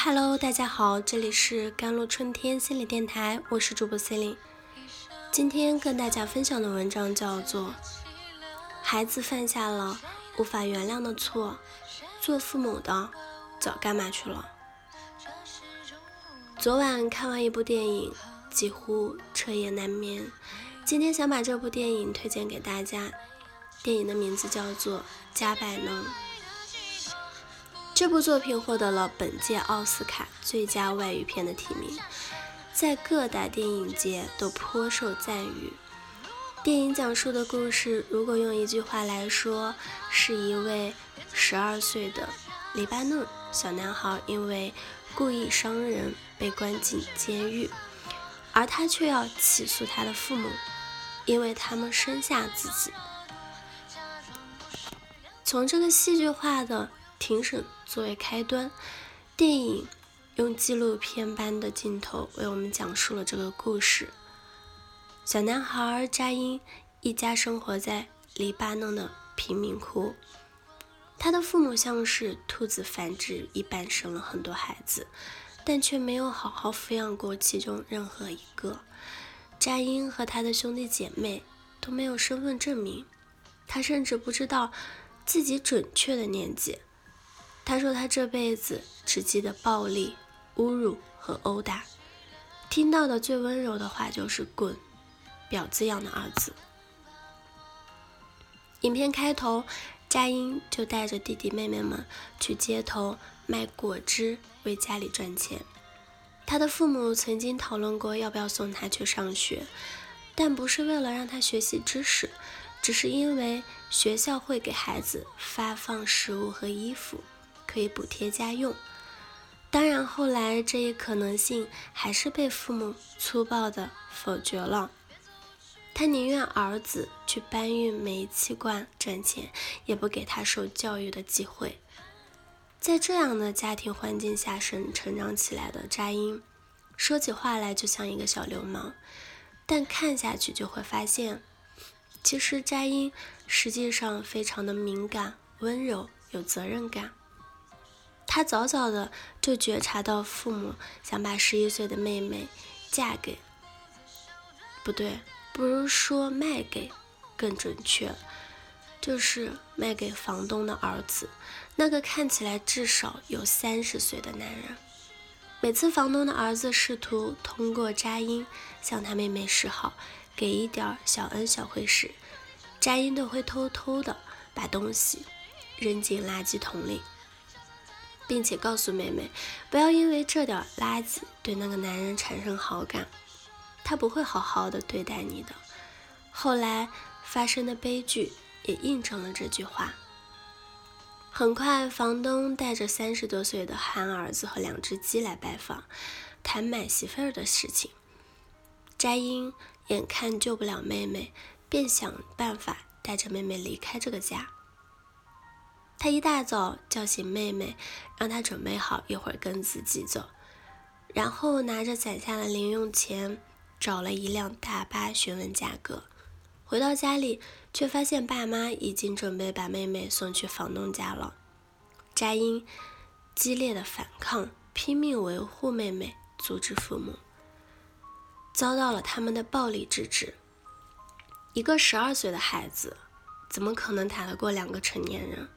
Hello，大家好，这里是甘露春天心理电台，我是主播 c e l i n e 今天跟大家分享的文章叫做《孩子犯下了无法原谅的错，做父母的早干嘛去了》。昨晚看完一部电影，几乎彻夜难眠。今天想把这部电影推荐给大家，电影的名字叫做《加百能》。这部作品获得了本届奥斯卡最佳外语片的提名，在各大电影节都颇受赞誉。电影讲述的故事，如果用一句话来说，是一位十二岁的黎巴嫩小男孩因为故意伤人被关进监狱，而他却要起诉他的父母，因为他们生下自己。从这个戏剧化的。庭审作为开端，电影用纪录片般的镜头为我们讲述了这个故事。小男孩扎因一家生活在黎巴嫩的贫民窟，他的父母像是兔子繁殖一般生了很多孩子，但却没有好好抚养过其中任何一个。扎因和他的兄弟姐妹都没有身份证明，他甚至不知道自己准确的年纪。他说：“他这辈子只记得暴力、侮辱和殴打，听到的最温柔的话就是‘滚，婊子养的儿子’。”影片开头，佳音就带着弟弟妹妹们去街头卖果汁，为家里赚钱。他的父母曾经讨论过要不要送他去上学，但不是为了让他学习知识，只是因为学校会给孩子发放食物和衣服。可以补贴家用，当然后来这一可能性还是被父母粗暴的否决了。他宁愿儿子去搬运煤气罐赚钱，也不给他受教育的机会。在这样的家庭环境下生成长起来的扎英，说起话来就像一个小流氓，但看下去就会发现，其实扎英实际上非常的敏感、温柔、有责任感。他早早的就觉察到父母想把十一岁的妹妹嫁给，不对，不如说卖给，更准确，就是卖给房东的儿子，那个看起来至少有三十岁的男人。每次房东的儿子试图通过扎音向他妹妹示好，给一点小恩小惠时，扎音都会偷偷的把东西扔进垃圾桶里。并且告诉妹妹，不要因为这点垃圾对那个男人产生好感，他不会好好的对待你的。后来发生的悲剧也印证了这句话。很快，房东带着三十多岁的憨儿子和两只鸡来拜访，谈买媳妇儿的事情。斋英眼看救不了妹妹，便想办法带着妹妹离开这个家。他一大早叫醒妹妹，让她准备好，一会儿跟自己走。然后拿着攒下的零用钱，找了一辆大巴询问价格。回到家里，却发现爸妈已经准备把妹妹送去房东家了。扎英激烈的反抗，拼命维护妹妹，阻止父母，遭到了他们的暴力制止。一个十二岁的孩子，怎么可能打得过两个成年人？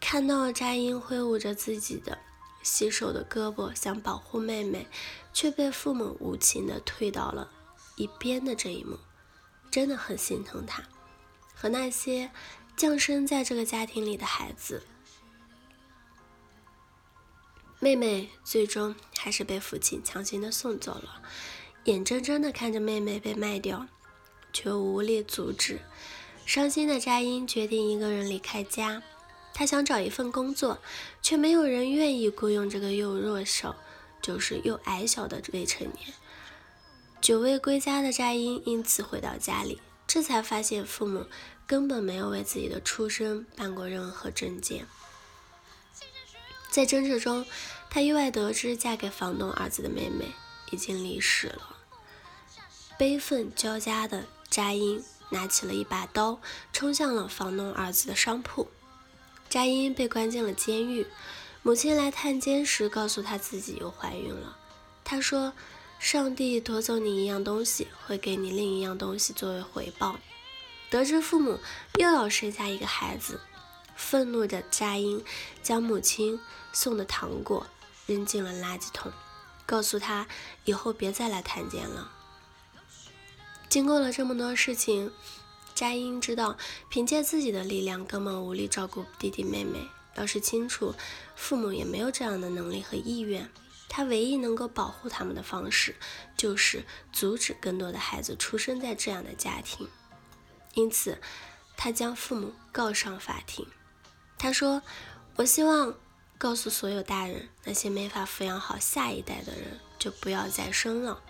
看到了扎英挥舞着自己的洗手的胳膊，想保护妹妹，却被父母无情的推到了一边的这一幕，真的很心疼他和那些降生在这个家庭里的孩子。妹妹最终还是被父亲强行的送走了，眼睁睁的看着妹妹被卖掉，却无力阻止。伤心的扎英决定一个人离开家。他想找一份工作，却没有人愿意雇佣这个又弱小，就是又矮小的未成年。久未归家的扎英因此回到家里，这才发现父母根本没有为自己的出生办过任何证件。在争执中，他意外得知嫁给房东儿子的妹妹已经离世了。悲愤交加的扎英拿起了一把刀，冲向了房东儿子的商铺。扎因被关进了监狱，母亲来探监时，告诉她自己又怀孕了。她说：“上帝夺走你一样东西，会给你另一样东西作为回报。”得知父母又要生下一个孩子，愤怒的佳音将母亲送的糖果扔进了垃圾桶，告诉他以后别再来探监了。经过了这么多事情，佳音知道凭借自己的力量根本无力照顾弟弟妹妹。要是清楚父母也没有这样的能力和意愿，他唯一能够保护他们的方式就是阻止更多的孩子出生在这样的家庭。因此，他将父母告上法庭。他说：“我希望告诉所有大人，那些没法抚养好下一代的人，就不要再生了。”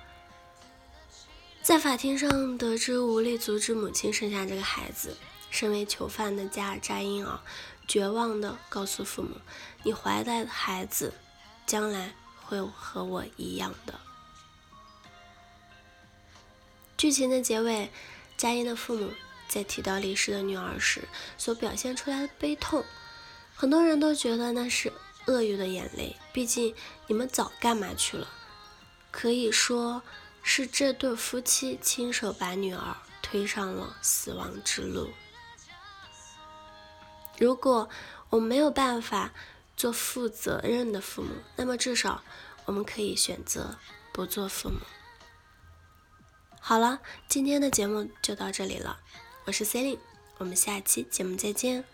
在法庭上得知无力阻止母亲生下这个孩子，身为囚犯的加尔扎因啊，绝望地告诉父母：“你怀的孩子，将来会和我一样的。”剧情的结尾，佳音的父母在提到离世的女儿时所表现出来的悲痛，很多人都觉得那是鳄鱼的眼泪。毕竟你们早干嘛去了？可以说。是这对夫妻亲手把女儿推上了死亡之路。如果我没有办法做负责任的父母，那么至少我们可以选择不做父母。好了，今天的节目就到这里了，我是 Celine，我们下期节目再见。